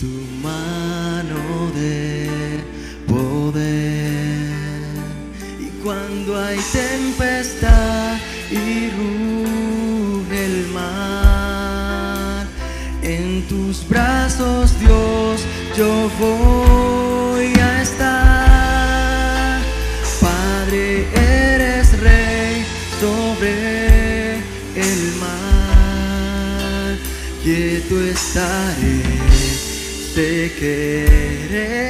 tu mano de poder. Y cuando hay tempestad y ruge el mar, en tus brazos, Dios, yo voy a estar. Padre, eres rey sobre el mar, quieto estaré, sé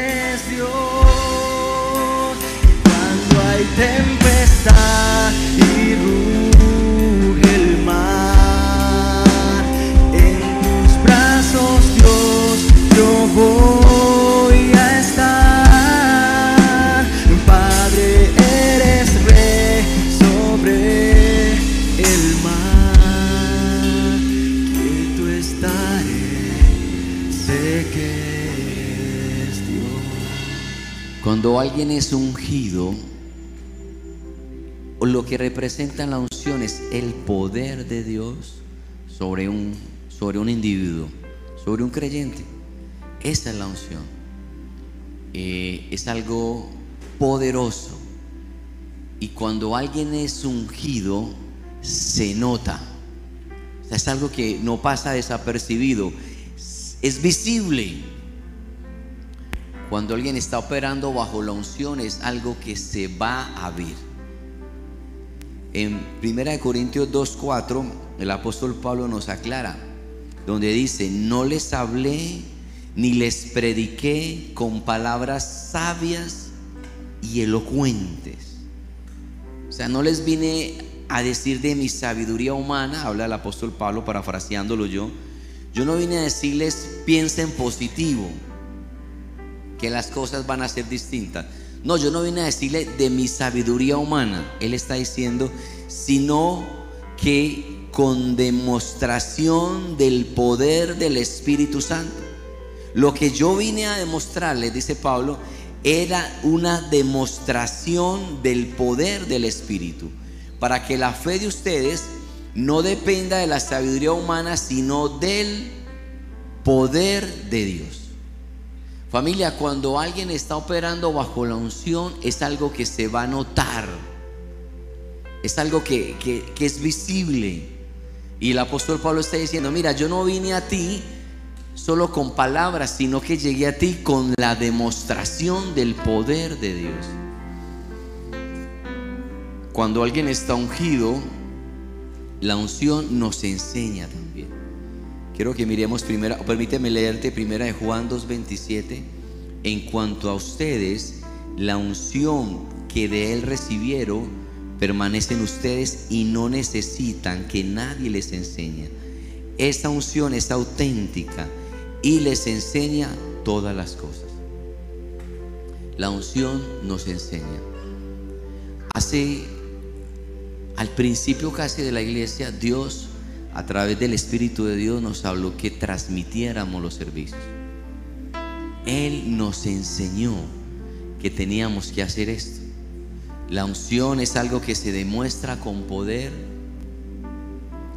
Cuando alguien es ungido, lo que representa la unción es el poder de Dios sobre un, sobre un individuo, sobre un creyente. Esa es la unción. Eh, es algo poderoso. Y cuando alguien es ungido, se nota. Es algo que no pasa desapercibido. Es visible. Cuando alguien está operando bajo la unción es algo que se va a ver. En 1 Corintios 2.4 el apóstol Pablo nos aclara, donde dice, no les hablé ni les prediqué con palabras sabias y elocuentes. O sea, no les vine a decir de mi sabiduría humana, habla el apóstol Pablo parafraseándolo yo. Yo no vine a decirles piensen positivo, que las cosas van a ser distintas. No, yo no vine a decirle de mi sabiduría humana. Él está diciendo, sino que con demostración del poder del Espíritu Santo. Lo que yo vine a demostrarles, dice Pablo, era una demostración del poder del Espíritu. Para que la fe de ustedes no dependa de la sabiduría humana, sino del poder de Dios. Familia, cuando alguien está operando bajo la unción es algo que se va a notar. Es algo que, es visible. Y el apóstol Pablo está diciendo, mira, yo no vine a ti solo con palabras, sino que llegué a ti con la demostración del poder de Dios. Cuando alguien está ungido, la unción nos enseña también. Quiero que miremos primera, permíteme leerte primera de Juan 2:27. En cuanto a ustedes, la unción que de él recibieron permanece en ustedes y no necesitan que nadie les enseñe. Esta unción es auténtica y les enseña todas las cosas. La unción nos enseña. Hace al principio casi de la iglesia, Dios a través del Espíritu de Dios nos habló que transmitiéramos los servicios. Él nos enseñó que teníamos que hacer esto. La unción es algo que se demuestra con poder.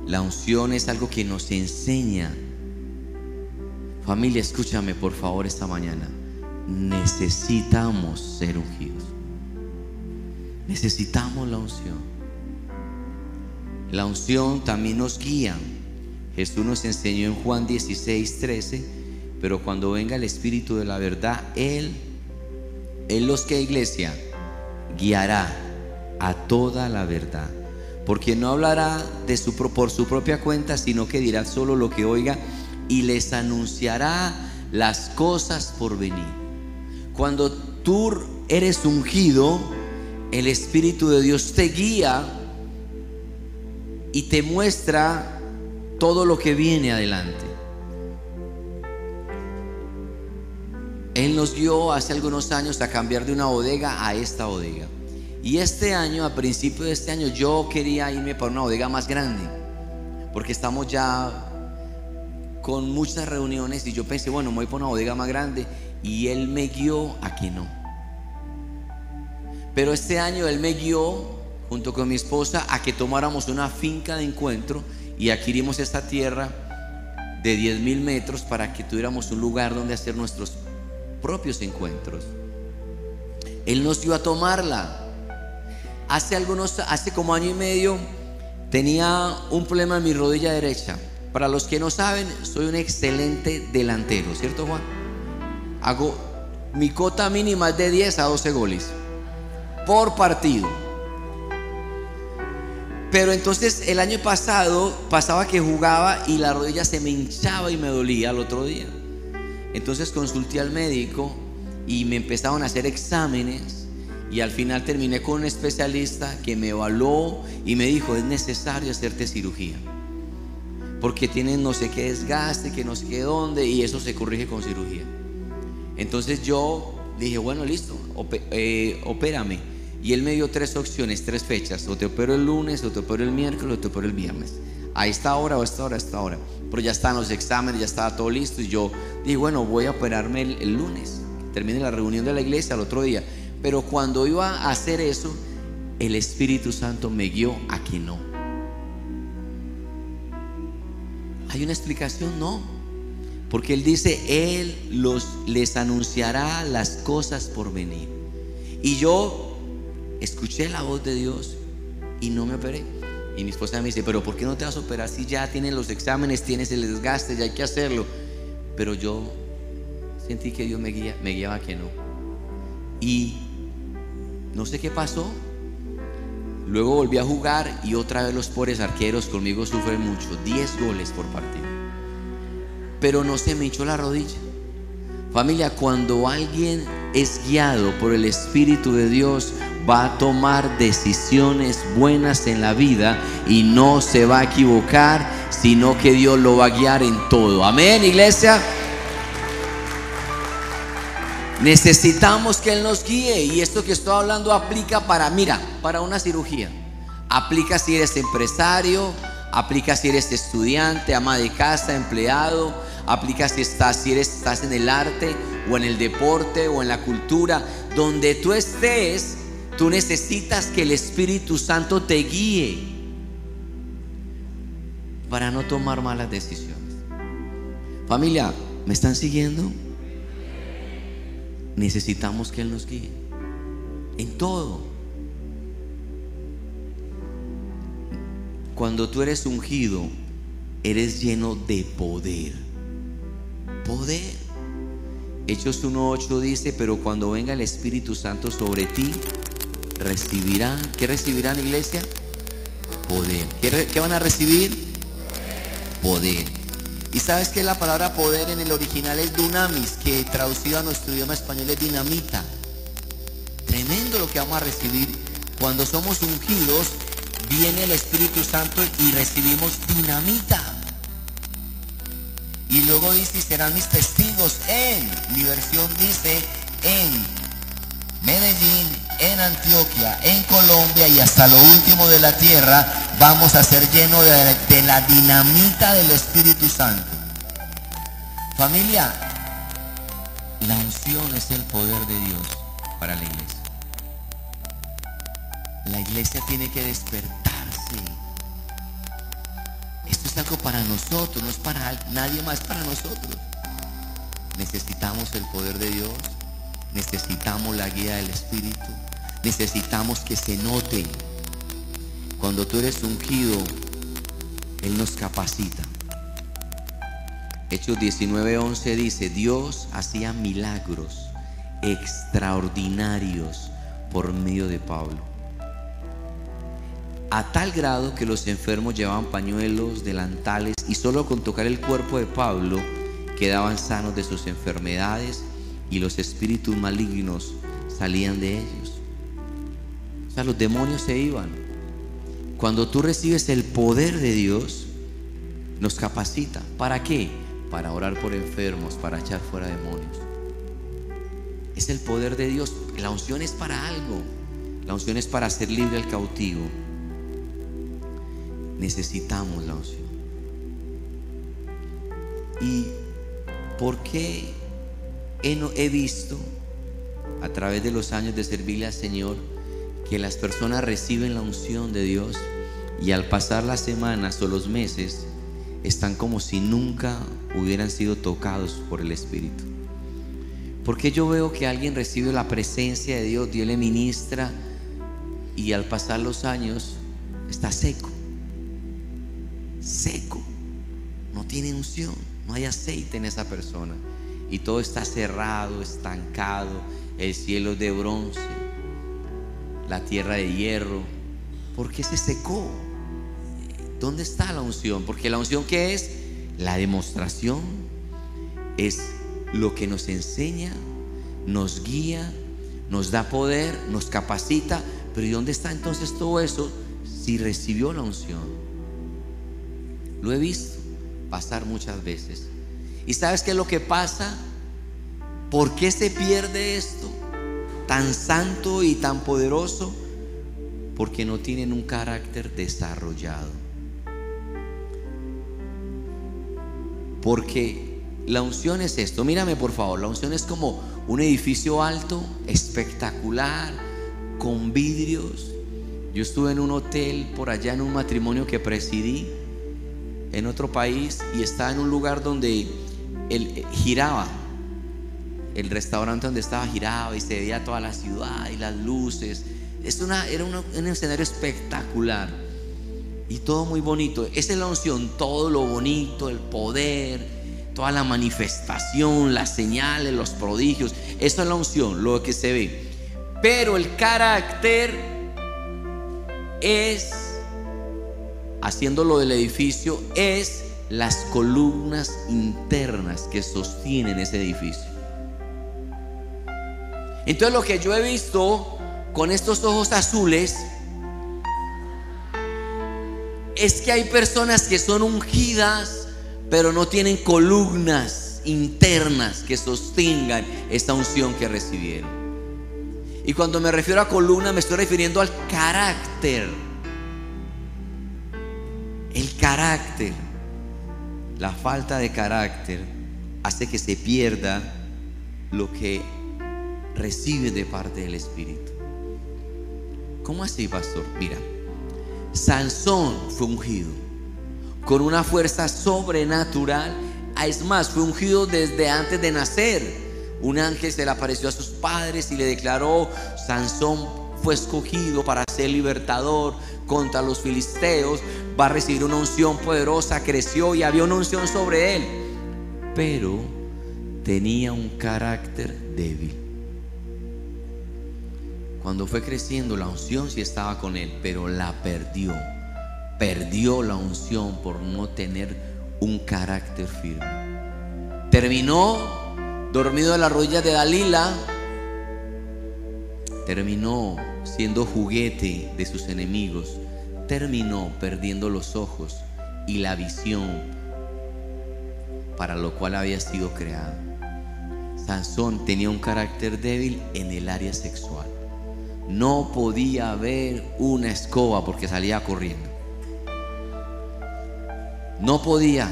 La unción es algo que nos enseña. Familia, escúchame por favor esta mañana. Necesitamos ser ungidos. Necesitamos la unción. La unción también nos guía. Jesús nos enseñó en Juan 16, 13, pero cuando venga el Espíritu de la verdad, Él, Él los que iglesia, guiará a toda la verdad. Porque no hablará de su, por su propia cuenta, sino que dirá solo lo que oiga y les anunciará las cosas por venir. Cuando tú eres ungido, el Espíritu de Dios te guía y te muestra todo lo que viene adelante. Él nos guió hace algunos años a cambiar de una bodega a esta bodega. Y este año, a principio de este año, yo quería irme para una bodega más grande. Porque estamos ya con muchas reuniones y yo pensé, bueno, me voy para una bodega más grande. Y Él me guió a que no. Pero este año Él me guió junto con mi esposa a que tomáramos una finca de encuentro y adquirimos esta tierra de 10 mil metros para que tuviéramos un lugar donde hacer nuestros propios encuentros. Él nos dio a tomarla. Hace algunos, hace como año y medio, tenía un problema en mi rodilla derecha. Para los que no saben, soy un excelente delantero, ¿cierto Juan? Hago mi cota mínima es de 10 a 12 goles por partido. Pero entonces el año pasado pasaba que jugaba y la rodilla se me hinchaba y me dolía al otro día. Entonces consulté al médico y me empezaron a hacer exámenes y al final terminé con un especialista que me evaluó y me dijo, es necesario hacerte cirugía. Porque tienen no sé qué desgaste, que no sé qué dónde y eso se corrige con cirugía. Entonces yo dije, bueno, listo, eh, opérame. Y él me dio tres opciones, tres fechas. O te opero el lunes, o te opero el miércoles, o te opero el viernes. A esta hora, o a esta hora, a esta hora. Pero ya están los exámenes, ya estaba todo listo. Y yo dije, bueno, voy a operarme el, lunes. Termine la reunión de la iglesia al otro día. Pero cuando iba a hacer eso, el Espíritu Santo me guió a que no. ¿Hay una explicación? No. Porque Él dice, Él los, les anunciará las cosas por venir. Y yo escuché la voz de Dios y no me operé. Y mi esposa me dice, pero ¿por qué no te vas a operar si ya tienes los exámenes, tienes el desgaste, ya hay que hacerlo? Pero yo sentí que Dios me, guía, me guiaba que no. Y no sé qué pasó. Luego volví a jugar y otra vez los pobres arqueros conmigo sufren mucho. 10 goles por partido. Pero no se me hinchó la rodilla. Familia, cuando alguien es guiado por el Espíritu de Dios, va a tomar decisiones buenas en la vida y no se va a equivocar, sino que Dios lo va a guiar en todo. Amén, iglesia. Necesitamos que Él nos guíe y esto que estoy hablando aplica para, mira, para una cirugía. Aplica si eres empresario, aplica si eres estudiante, ama de casa, empleado, aplica si estás, si eres, estás en el arte o en el deporte o en la cultura, donde tú estés, Tú necesitas que el Espíritu Santo te guíe para no tomar malas decisiones. Familia, ¿me están siguiendo? Necesitamos que Él nos guíe en todo. Cuando tú eres ungido, eres lleno de poder. Poder. Hechos 1.8 dice, pero cuando venga el Espíritu Santo sobre ti, recibirán, ¿qué recibirán iglesia? Poder. ¿Qué, van a recibir? Poder. ¿Y sabes que la palabra poder en el original es dunamis, que traducido a nuestro idioma español es dinamita? Tremendo lo que vamos a recibir. Cuando somos ungidos, viene el Espíritu Santo y recibimos dinamita. Y luego dice, serán mis testigos en, mi versión dice, en Medellín, en Antioquia, en Colombia y hasta lo último de la tierra, vamos a ser llenos de, la dinamita del Espíritu Santo. Familia, la unción es el poder de Dios para la iglesia. La iglesia tiene que despertarse. Esto es algo para nosotros, no es para nadie más, para nosotros. Necesitamos el poder de Dios necesitamos la guía del Espíritu. Necesitamos que se note. Cuando tú eres ungido, Él nos capacita. Hechos 19:11 dice, Dios hacía milagros extraordinarios por medio de Pablo. A tal grado que los enfermos llevaban pañuelos, delantales y solo con tocar el cuerpo de Pablo quedaban sanos de sus enfermedades y los espíritus malignos salían de ellos. O sea, los demonios se iban. Cuando tú recibes el poder de Dios, nos capacita. ¿Para qué? Para orar por enfermos, para echar fuera demonios. Es el poder de Dios. La unción es para algo. La unción es para hacer libre al cautivo. Necesitamos la unción. ¿Y por qué he visto a través de los años de servirle al Señor que las personas reciben la unción de Dios y al pasar las semanas o los meses están como si nunca hubieran sido tocados por el Espíritu. Porque yo veo que alguien recibe la presencia de Dios, Dios le ministra y al pasar los años está seco, seco, no tiene unción, no hay aceite en esa persona y todo está cerrado, estancado, el cielo es de bronce, la tierra de hierro, ¿por qué se secó? ¿Dónde está la unción? Porque la unción que es la demostración es lo que nos enseña, nos guía, nos da poder, nos capacita. Pero ¿y dónde está entonces todo eso si recibió la unción? Lo he visto pasar muchas veces. ¿Y sabes qué es lo que pasa? ¿Por qué se pierde esto tan santo y tan poderoso? Porque no tienen un carácter desarrollado. Porque la unción es esto, mírame por favor, la unción es como un edificio alto, espectacular, con vidrios. Yo estuve en un hotel por allá en un matrimonio que presidí en otro país y estaba en un lugar donde él eh, giraba. El restaurante donde estaba giraba y se veía toda la ciudad y las luces. Es una, era un escenario espectacular y todo muy bonito. Esa es la unción, todo lo bonito, el poder, toda la manifestación, las señales, los prodigios. Eso es la unción, lo que se ve. Pero el carácter es, haciéndolo del edificio, es las columnas internas que sostienen ese edificio. Entonces lo que yo he visto con estos ojos azules es que hay personas que son ungidas pero no tienen columnas internas que sostengan esta unción que recibieron. Y cuando me refiero a columna me estoy refiriendo al carácter. El carácter, la falta de carácter hace que se pierda lo que recibe de parte del Espíritu. ¿Cómo así, pastor? Mira, Sansón fue ungido con una fuerza sobrenatural. Ah, es más, fue ungido desde antes de nacer. Un ángel se le apareció a sus padres y le declaró, Sansón fue escogido para ser libertador contra los filisteos, va a recibir una unción poderosa, creció y había una unción sobre él, pero tenía un carácter débil. Cuando fue creciendo, la unción sí estaba con él, pero la perdió perdió la unción por no tener un carácter firme. Terminó dormido en la rodillas de Dalila, terminó siendo juguete de sus enemigos, terminó perdiendo los ojos y la visión para lo cual había sido creado. Sansón tenía un carácter débil en el área sexual. No podía ver una escoba porque salía corriendo. No podía.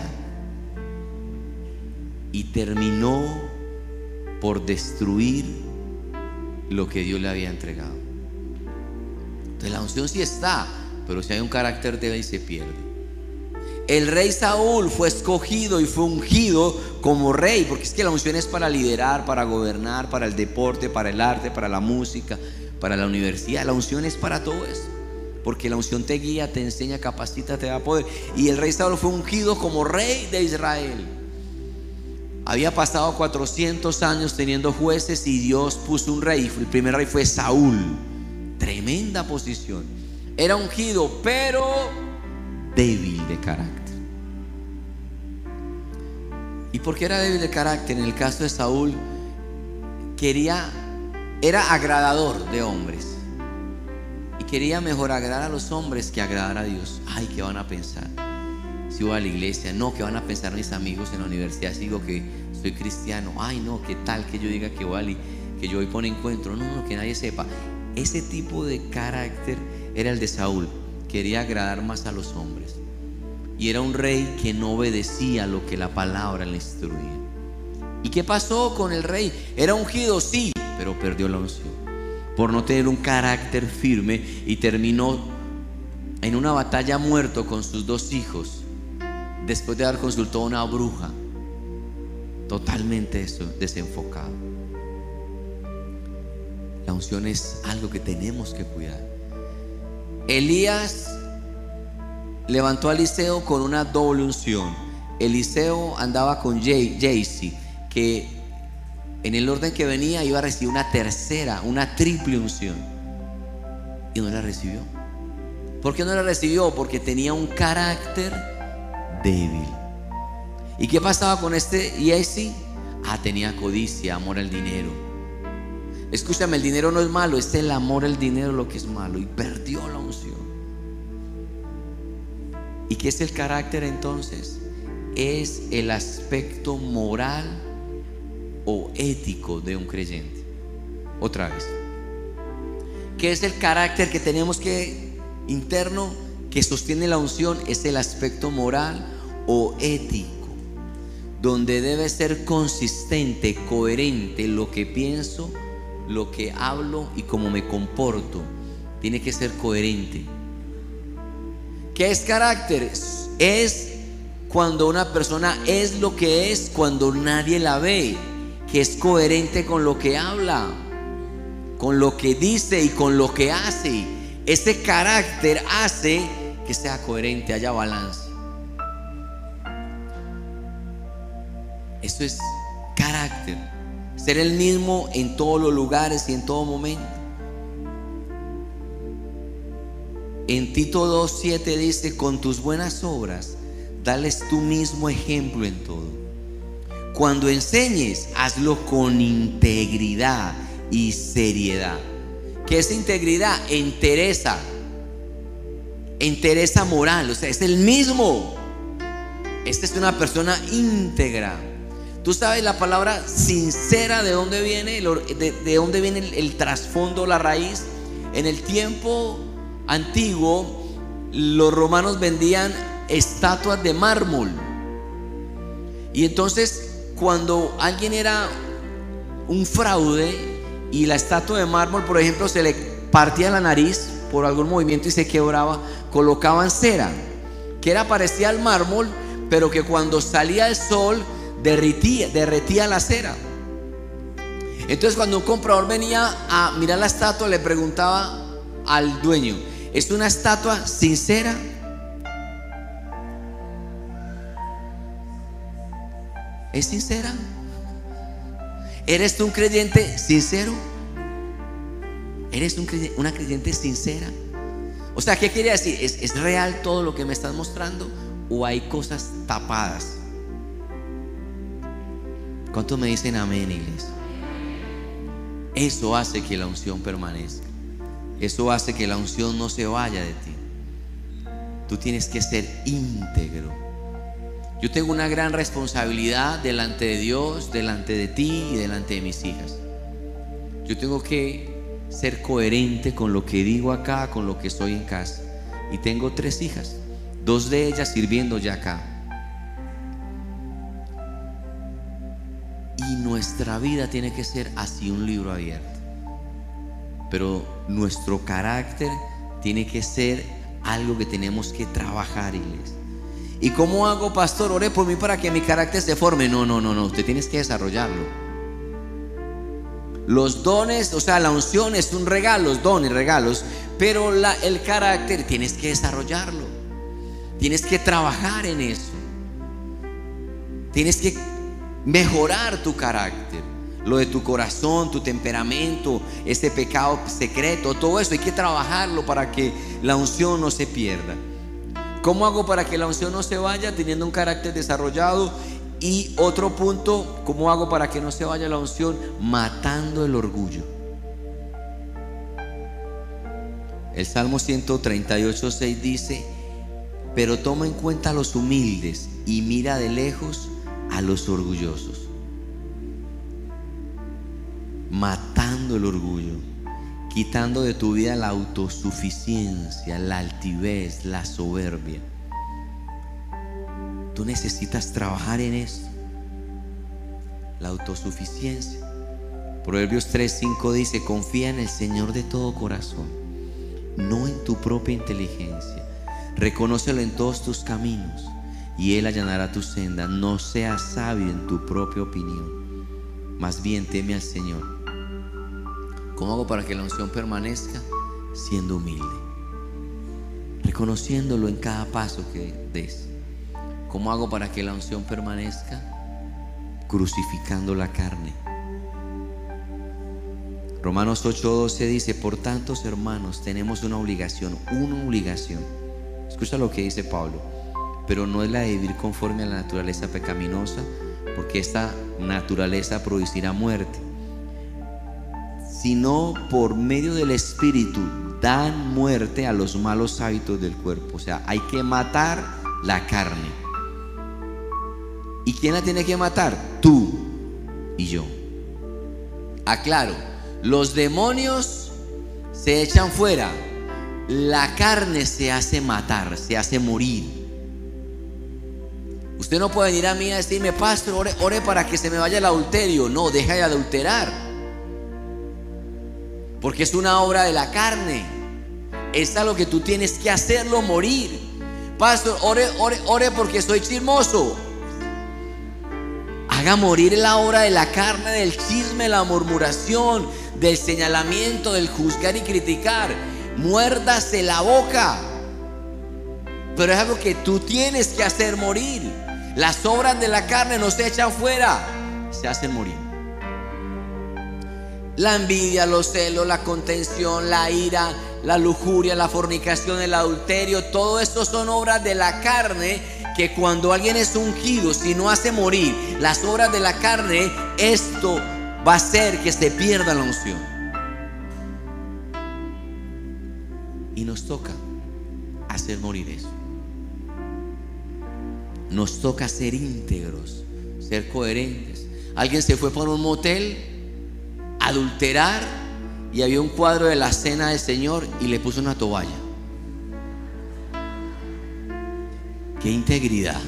Y terminó por destruir lo que Dios le había entregado. Entonces la unción sí está, pero si hay un carácter débil se pierde. El rey Saúl fue escogido y fue ungido como rey, porque es que la unción es para liderar, para gobernar, para el deporte, para el arte, para la música, para la universidad. La unción es para todo eso. Porque la unción te guía, te enseña, capacita, te da poder. Y el rey Saúl fue ungido como rey de Israel. Había pasado 400 años teniendo jueces y Dios puso un rey. El primer rey fue Saúl. Tremenda posición. Era ungido, pero débil de carácter. ¿Y por qué era débil de carácter? En el caso de Saúl, quería, era agradador de hombres quería mejor agradar a los hombres que agradar a Dios. Ay, ¿qué van a pensar? Si voy a la iglesia, no, ¿qué van a pensar mis amigos en la universidad si digo que soy cristiano? Ay, no, ¿qué tal que yo diga que voy que yo voy por encuentro? No, no, que nadie sepa. Ese tipo de carácter era el de Saúl. Quería agradar más a los hombres. Y era un rey que no obedecía lo que la palabra le instruía. ¿Y qué pasó con el rey? Era ungido, sí, pero perdió la unción por no tener un carácter firme y terminó en una batalla muerto con sus dos hijos después de haber consultado a una bruja totalmente desenfocado. La unción es algo que tenemos que cuidar. Elías levantó a Eliseo con una doble unción. Eliseo andaba con Jaycee, que en el orden que venía iba a recibir una tercera, una triple unción. Y no la recibió. ¿Por qué no la recibió? Porque tenía un carácter débil. ¿Y qué pasaba con este Jesse? Ah, tenía codicia, amor al dinero. Escúchame, el dinero no es malo, es el amor al dinero lo que es malo. Y perdió la unción. ¿Y qué es el carácter entonces? Es el aspecto moral o ético de un creyente. Otra vez. ¿Qué es el carácter que tenemos que interno que sostiene la unción? Es el aspecto moral o ético donde debe ser consistente, coherente lo que pienso, lo que hablo y cómo me comporto. Tiene que ser coherente. ¿Qué es carácter? Es cuando una persona es lo que es cuando nadie la ve, que es coherente con lo que habla, con lo que dice y con lo que hace. Ese carácter hace que sea coherente, haya balance. Eso es carácter. Ser el mismo en todos los lugares y en todo momento. En Tito 2.7 dice, con tus buenas obras, dales tu mismo ejemplo en todo. Cuando enseñes, hazlo con integridad y seriedad. ¿Qué es integridad? Entereza. Entereza moral, o sea, es el mismo. Esta es una persona íntegra. Tú sabes la palabra sincera de dónde viene, de, dónde viene el, trasfondo, la raíz. En el tiempo antiguo, los romanos vendían estatuas de mármol. Y entonces, cuando alguien era un fraude y la estatua de mármol, por ejemplo, se le partía la nariz por algún movimiento y se quebraba, colocaban cera, que era parecida al mármol, pero que cuando salía el sol derretía la cera. Entonces cuando un comprador venía a mirar la estatua, le preguntaba al dueño, ¿es una estatua sincera? ¿Es sincera? ¿Eres tú un creyente sincero? ¿Eres una creyente sincera? O sea, ¿qué quiere decir? ¿Es, ¿Es real todo lo que me estás mostrando? ¿O hay cosas tapadas? ¿Cuántos me dicen amén, iglesia? Eso hace que la unción permanezca. Eso hace que la unción no se vaya de ti. Tú tienes que ser íntegro. Yo tengo una gran responsabilidad delante de Dios, delante de ti y delante de mis hijas. Yo tengo que ser coherente con lo que digo acá, con lo que soy en casa. Y tengo tres hijas, dos de ellas sirviendo ya acá. Y nuestra vida tiene que ser así un libro abierto. Pero nuestro carácter tiene que ser algo que tenemos que trabajar, iglesia. ¿Y cómo hago, pastor? Ore por mí para que mi carácter se forme. No, no, no, no. Usted tienes que desarrollarlo. Los dones, o sea, la unción es un regalo, dones, regalos. Pero el carácter tienes que desarrollarlo. Tienes que trabajar en eso. Tienes que mejorar tu carácter, lo de tu corazón, tu temperamento, ese pecado secreto, todo eso hay que trabajarlo para que la unción no se pierda. ¿Cómo hago para que la unción no se vaya teniendo un carácter desarrollado? Y otro punto, ¿cómo hago para que no se vaya la unción? Matando el orgullo. El Salmo 138, 6 dice, pero toma en cuenta a los humildes y mira de lejos a los orgullosos, matando el orgullo, quitando de tu vida la autosuficiencia, la altivez, la soberbia. Tú necesitas trabajar en eso, la autosuficiencia. Proverbios 3:5 dice, confía en el Señor de todo corazón, no en tu propia inteligencia. Reconócelo en todos tus caminos y Él allanará tu senda. No seas sabio en tu propia opinión, más bien teme al Señor. ¿Cómo hago para que la unción permanezca? Siendo humilde, reconociéndolo en cada paso que des. ¿Cómo hago para que la unción permanezca? Crucificando la carne. Romanos 8:12 dice, por tantos hermanos tenemos una obligación, una obligación. Escucha lo que dice Pablo, pero no es la de vivir conforme a la naturaleza pecaminosa, porque esta naturaleza producirá muerte, sino por medio del Espíritu dan muerte a los malos hábitos del cuerpo. O sea, hay que matar la carne. ¿Y quién la tiene que matar? Tú y yo. Aclaro, los demonios se echan fuera, la carne se hace matar, se hace morir. Usted no puede venir a mí a decirme, pastor, ore, para que se me vaya el adulterio. No, deja de adulterar. Porque es una obra de la carne. Es lo que tú tienes que hacerlo morir. Pastor, ore, ore, ore porque soy chismoso. Haga morir la obra de la carne, del chisme, la murmuración, del señalamiento, del juzgar y criticar. Muérdase la boca. Pero es algo que tú tienes que hacer morir. Las obras de la carne no se echan fuera, se hacen morir. La envidia, los celos, la contención, la ira, la lujuria, la fornicación, el adulterio, todo esto son obras de la carne que cuando alguien es ungido, si no hace morir las obras de la carne, esto va a hacer que se pierda la unción. Y nos toca hacer morir eso. Nos toca ser íntegros, ser coherentes. Alguien se fue por un motel, adulterar, y había un cuadro de la cena del Señor y le puso una toalla. Qué integridad.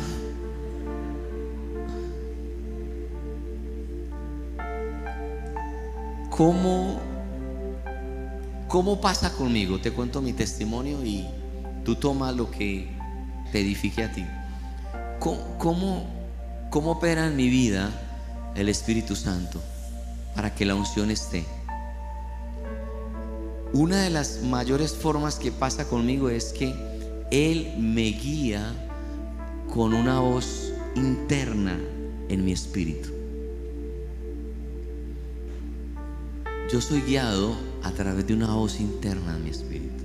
¿Cómo, ¿Cómo pasa conmigo? Te cuento mi testimonio y tú tomas lo que te edifique a ti. ¿Cómo, cómo, opera en mi vida el Espíritu Santo para que la unción esté? Una de las mayores formas que pasa conmigo es que Él me guía con una voz interna en mi espíritu. Yo soy guiado a través de una voz interna en mi espíritu.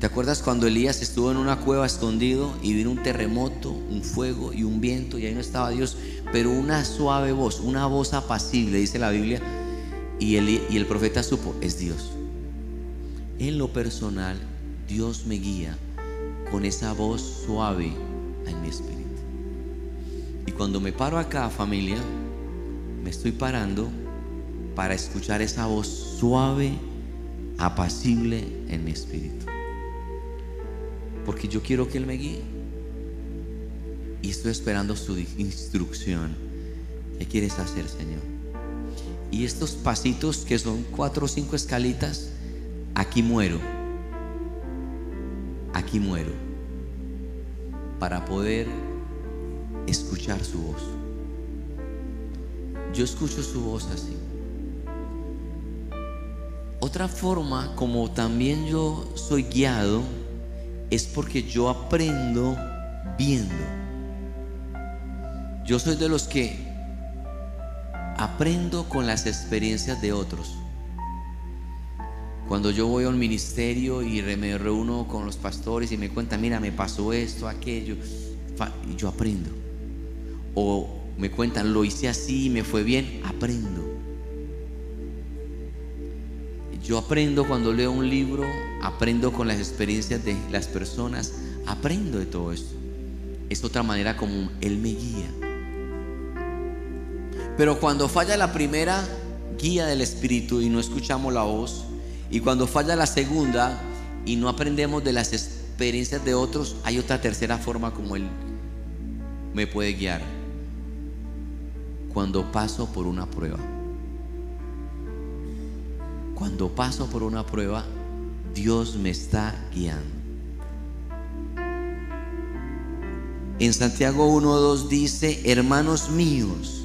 ¿Te acuerdas cuando Elías estuvo en una cueva escondido y vino un terremoto, un fuego y un viento y ahí no estaba Dios, pero una suave voz, una voz apacible, dice la Biblia, y el, y el profeta supo, es Dios. En lo personal, Dios me guía con esa voz suave en mi espíritu. Y cuando me paro acá, familia, me estoy parando para escuchar esa voz suave, apacible en mi espíritu. Porque yo quiero que Él me guíe. Y estoy esperando su instrucción. ¿Qué quieres hacer, Señor? Y estos pasitos que son cuatro o cinco escalitas, aquí muero. Aquí muero para poder escuchar su voz. Yo escucho su voz así. Otra forma como también yo soy guiado es porque yo aprendo viendo. Yo soy de los que aprendo con las experiencias de otros. Cuando yo voy a un ministerio y me reúno con los pastores y me cuentan, mira, me pasó esto, aquello, y yo aprendo. O me cuentan, lo hice así, me fue bien, aprendo. Yo aprendo cuando leo un libro, aprendo con las experiencias de las personas, aprendo de todo esto. Es otra manera como Él me guía. Pero cuando falla la primera guía del Espíritu y no escuchamos la voz, y cuando falla la segunda y no aprendemos de las experiencias de otros, hay otra tercera forma como Él me puede guiar. Cuando paso por una prueba. Cuando paso por una prueba, Dios me está guiando. En Santiago 1.2 dice, hermanos míos,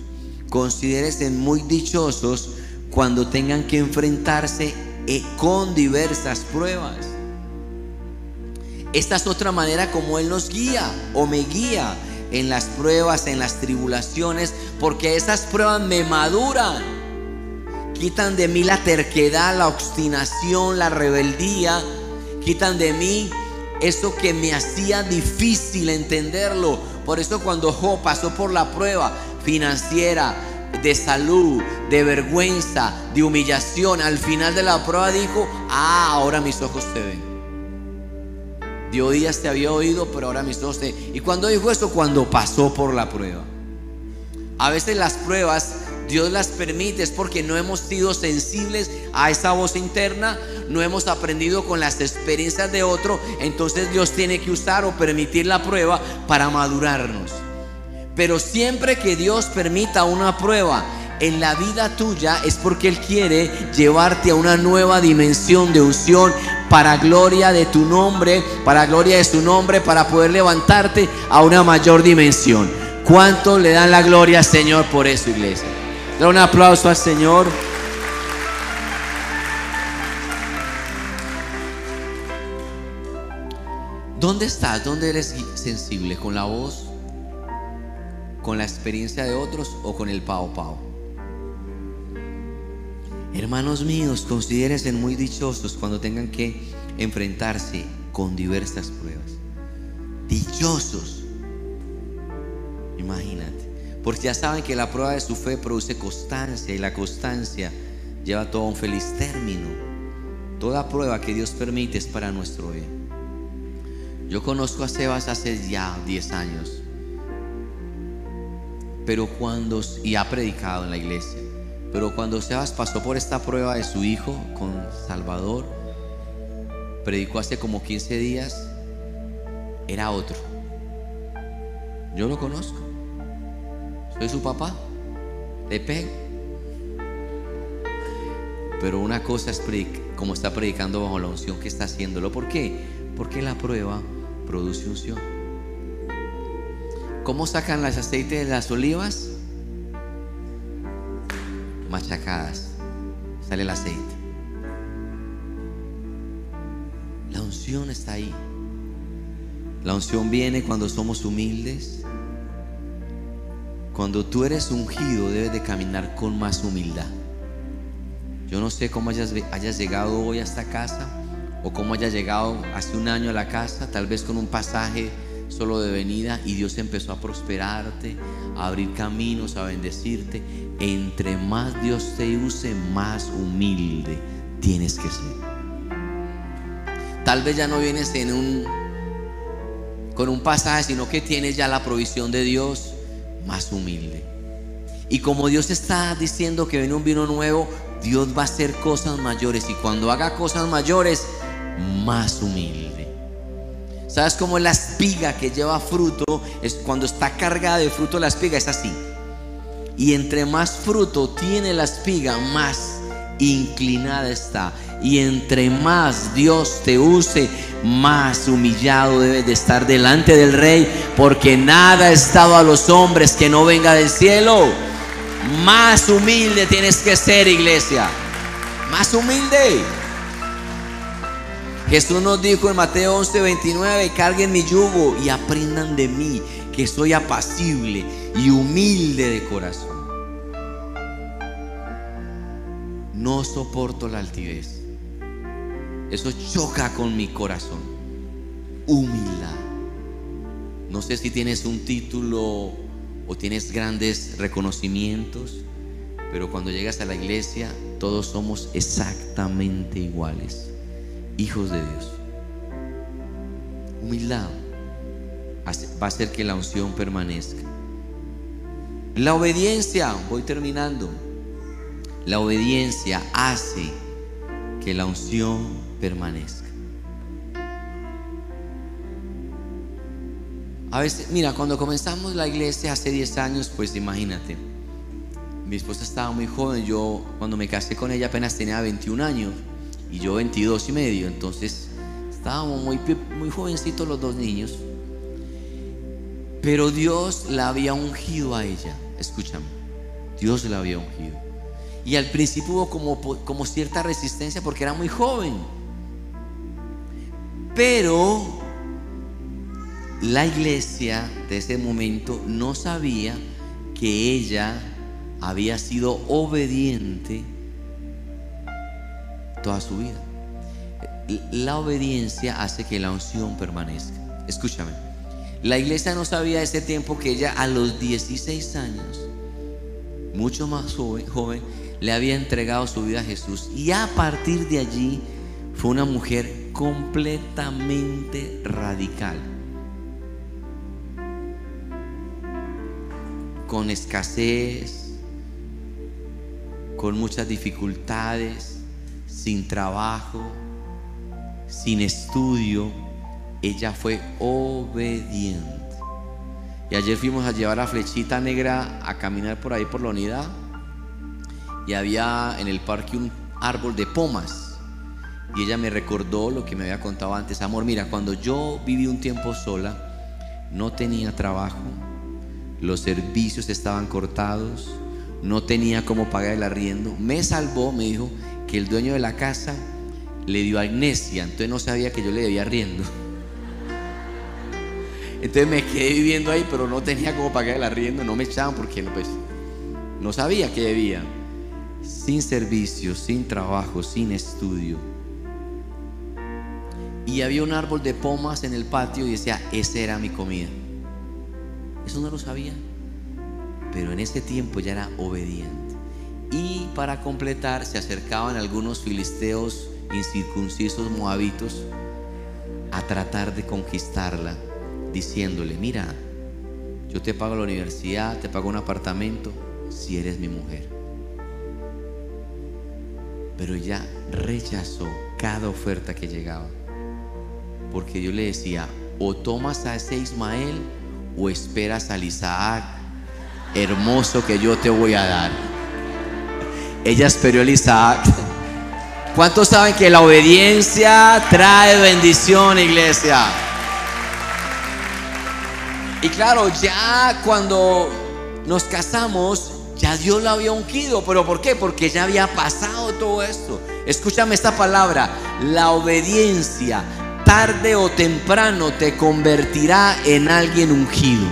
considérense muy dichosos cuando tengan que enfrentarse eh, con diversas pruebas. Esta es otra manera como Él nos guía o me guía en las pruebas, en las tribulaciones, porque esas pruebas me maduran. Quitan de mí la terquedad, la obstinación, la rebeldía. Quitan de mí eso que me hacía difícil entenderlo. Por eso cuando Job pasó por la prueba financiera, de salud, de vergüenza, de humillación, al final de la prueba dijo, ah, ahora mis ojos te ven. Dios días te había oído, pero ahora mis ojos te... ¿Y cuando dijo eso? Cuando pasó por la prueba. A veces las pruebas Dios las permite es porque no hemos sido sensibles a esa voz interna, no hemos aprendido con las experiencias de otro, entonces Dios tiene que usar o permitir la prueba para madurarnos. Pero siempre que Dios permita una prueba en la vida tuya es porque Él quiere llevarte a una nueva dimensión de unción para gloria de tu nombre, para gloria de su nombre, para poder levantarte a una mayor dimensión. ¿Cuánto le dan la gloria al Señor por eso, iglesia? Da un aplauso al Señor. ¿Dónde estás? ¿Dónde eres sensible? ¿Con la voz? ¿Con la experiencia de otros o con el pao pao? Hermanos míos, considérense muy dichosos cuando tengan que enfrentarse con diversas pruebas. Dichosos. Imagínate. Porque ya saben que la prueba de su fe produce constancia y la constancia lleva todo a un feliz término. Toda prueba que Dios permite es para nuestro bien. Yo conozco a Sebas hace ya 10 años. Pero cuando, y ha predicado en la iglesia, pero cuando Sebas pasó por esta prueba de su hijo con Salvador, predicó hace como 15 días, era otro. Yo lo conozco. Soy su papá. Le pego. Pero una cosa es como está predicando bajo la unción que está haciéndolo. ¿Por qué? Porque la prueba produce unción. ¿Cómo sacan las aceites de las olivas? Machacadas. Sale el aceite. La unción está ahí. La unción viene cuando somos humildes. Cuando tú eres ungido debes de caminar con más humildad. Yo no sé cómo hayas, hayas llegado hoy a esta casa o cómo hayas llegado hace un año a la casa, tal vez con un pasaje solo de venida y Dios empezó a prosperarte, a abrir caminos, a bendecirte. Entre más Dios te use, más humilde tienes que ser. Tal vez ya no vienes en un con un pasaje, sino que tienes ya la provisión de Dios más humilde. Y como Dios está diciendo que viene un vino nuevo, Dios va a hacer cosas mayores y cuando haga cosas mayores, más humilde. ¿Sabes cómo la espiga que lleva fruto es cuando está cargada de fruto la espiga es así? Y entre más fruto tiene la espiga, más inclinada está. Y entre más Dios te use, más humillado debes de estar delante del rey, porque nada ha estado a los hombres que no venga del cielo. Más humilde tienes que ser, iglesia. Más humilde. Jesús nos dijo en Mateo 11, 29, carguen mi yugo y aprendan de mí, que soy apacible y humilde de corazón. No soporto la altivez. Eso choca con mi corazón. Humildad. No sé si tienes un título o tienes grandes reconocimientos, pero cuando llegas a la iglesia todos somos exactamente iguales hijos de Dios. Humildad va a hacer que la unción permanezca. La obediencia, voy terminando. La obediencia hace que la unción permanezca. A veces, mira, cuando comenzamos la iglesia hace 10 años, pues imagínate, mi esposa estaba muy joven, yo cuando me casé con ella apenas tenía 21 años y yo 22 y medio. Entonces estábamos muy, muy jovencitos los dos niños. Pero Dios la había ungido a ella. Escúchame. Dios la había ungido. Y al principio hubo como, como cierta resistencia porque era muy joven. Pero la iglesia de ese momento no sabía que ella había sido obediente toda su vida. La obediencia hace que la unción permanezca. Escúchame. La iglesia no sabía ese tiempo que ella a los 16 años, mucho más joven, joven, le había entregado su vida a Jesús. Y a partir de allí fue una mujer completamente radical. Con escasez, con muchas dificultades, sin trabajo, sin estudio, ella fue obediente. Y ayer fuimos a llevar a Flechita Negra a caminar por ahí por la unidad. Y había en el parque un árbol de pomas. Y ella me recordó lo que me había contado antes. Amor, mira, cuando yo viví un tiempo sola, no tenía trabajo, los servicios estaban cortados, no tenía cómo pagar el arriendo. Me salvó, me dijo, que el dueño de la casa le dio amnesia, entonces no sabía que yo le debía arriendo. Entonces me quedé viviendo ahí, pero no tenía cómo pagar el arriendo, no me echaban porque pues, no sabía que debía. Sin servicio, sin trabajo, sin estudio. Y había un árbol de pomas en el patio y decía, esa era mi comida. Eso no lo sabía, pero en ese tiempo ya era obediente. Y para completar se acercaban algunos filisteos incircuncisos moabitos a tratar de conquistarla, diciéndole, mira, yo te pago la universidad, te pago un apartamento, si eres mi mujer. Pero ella rechazó cada oferta que llegaba, porque Dios le decía, o tomas a ese Ismael o esperas al Isaac hermoso que yo te voy a dar. Ella esperó el Isaac. ¿Cuántos saben que la obediencia trae bendición, iglesia? Y claro, ya cuando nos casamos, ya Dios la había ungido. ¿Pero por qué? Porque ya había pasado todo esto. Escúchame esta palabra. La obediencia, tarde o temprano, te convertirá en alguien ungido.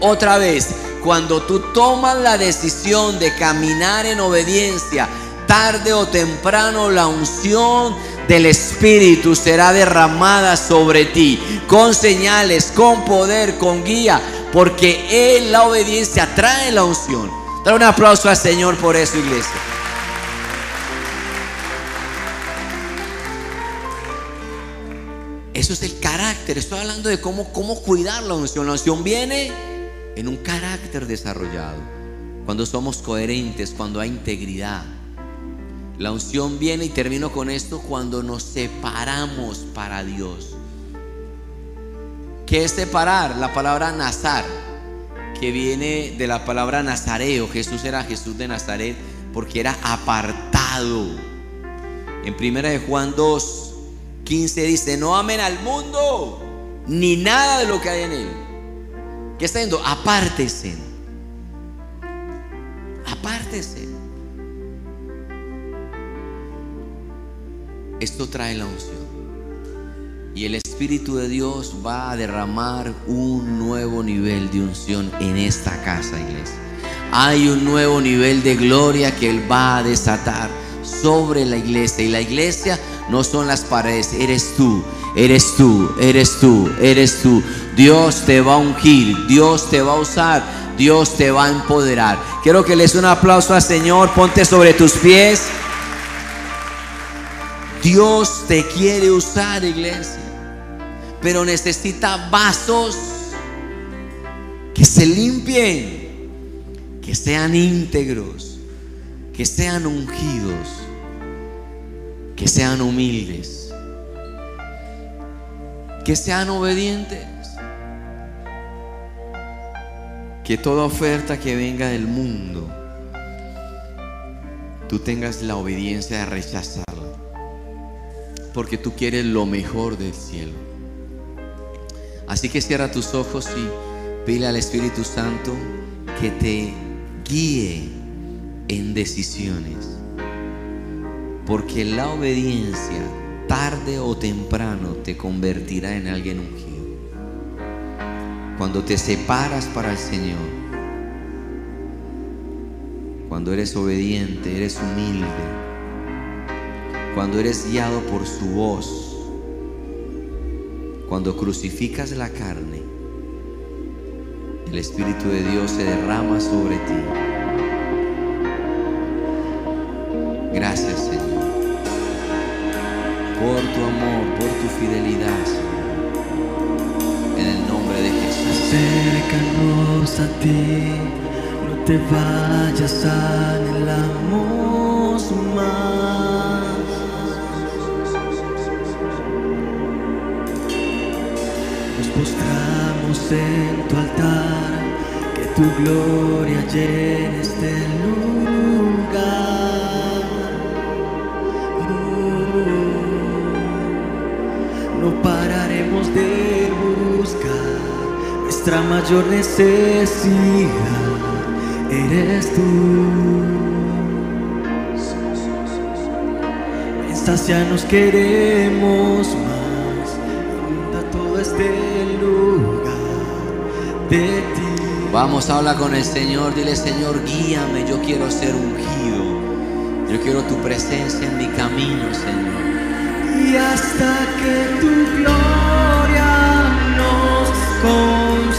Otra vez, cuando tú tomas la decisión de caminar en obediencia, tarde o temprano la unción del Espíritu será derramada sobre ti, con señales, con poder, con guía, porque Él la obediencia trae la unción. Dale un aplauso al Señor por eso, iglesia. Eso es el carácter. Estoy hablando de cómo, cómo cuidar la unción. La unción viene en un carácter desarrollado, cuando somos coherentes, cuando hay integridad. La unción viene y termino con esto cuando nos separamos para Dios. ¿Qué es separar? La palabra nazar, que viene de la palabra nazareo. Jesús era Jesús de Nazaret porque era apartado. En primera de Juan 2, 15 dice, no amen al mundo ni nada de lo que hay en él. ¿Qué está diciendo? Apártese. Apártese. Esto trae la unción. Y el Espíritu de Dios va a derramar un nuevo nivel de unción en esta casa, iglesia. Hay un nuevo nivel de gloria que Él va a desatar sobre la iglesia. Y la iglesia no son las paredes, eres tú, eres tú, eres tú, eres tú. Dios te va a ungir, Dios te va a usar, Dios te va a empoderar. Quiero que les un aplauso al Señor, ponte sobre tus pies. Dios te quiere usar, iglesia, pero necesita vasos que se limpien, que sean íntegros, que sean ungidos, que sean humildes, que sean obedientes. Que toda oferta que venga del mundo, tú tengas la obediencia de rechazarla, porque tú quieres lo mejor del cielo. Así que cierra tus ojos y pide al Espíritu Santo que te guíe en decisiones. Porque la obediencia, tarde o temprano, te convertirá en alguien ungido. Cuando te separas para el Señor, cuando eres obediente, eres humilde, cuando eres guiado por su voz, cuando crucificas la carne, el Espíritu de Dios se derrama sobre ti. Gracias, Señor, por tu amor, por tu fidelidad, Señor. Acércanos a ti, no te vayas, anhelamos más. Nos postramos en tu altar, que tu gloria llene este lugar. No pararemos de buscar nuestra mayor necesidad eres tú. Ven, nos queremos más. Inunda todo este lugar de ti. Vamos, habla con el Señor. Dile, Señor, guíame. Yo quiero ser ungido. Yo quiero tu presencia en mi camino, Señor. Y hasta que tu gloria nos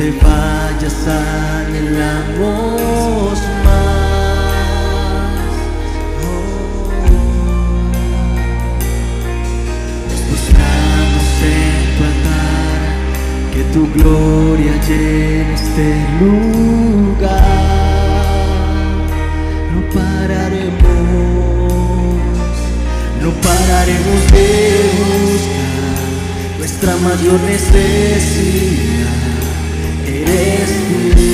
te vayas, anhelamos más. Oh, nos postramos en tu que tu gloria llene este lugar. No pararemos, no pararemos de buscar nuestra mayor necesidad. Eres tú.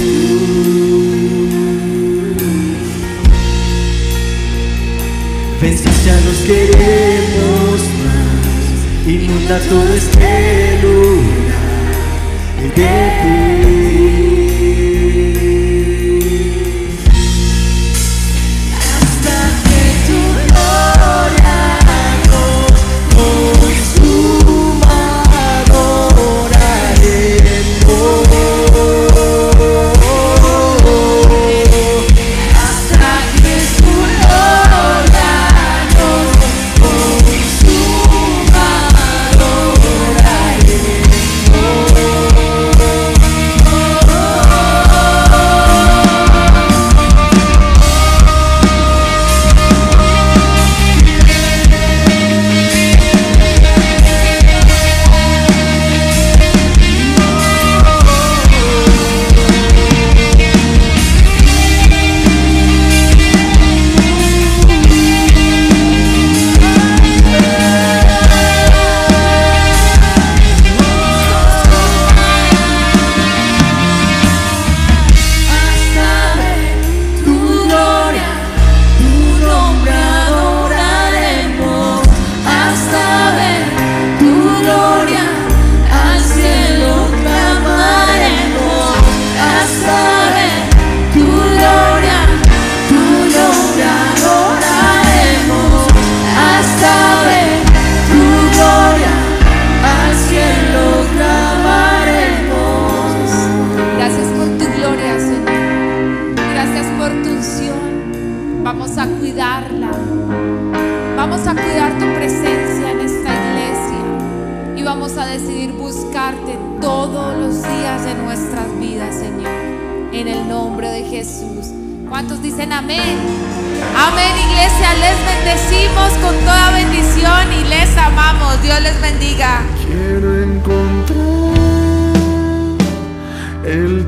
Ven si ya nos queremos más, inunda todo este lugar de ti. Bendición y les amamos. Dios les bendiga. Quiero encontrar el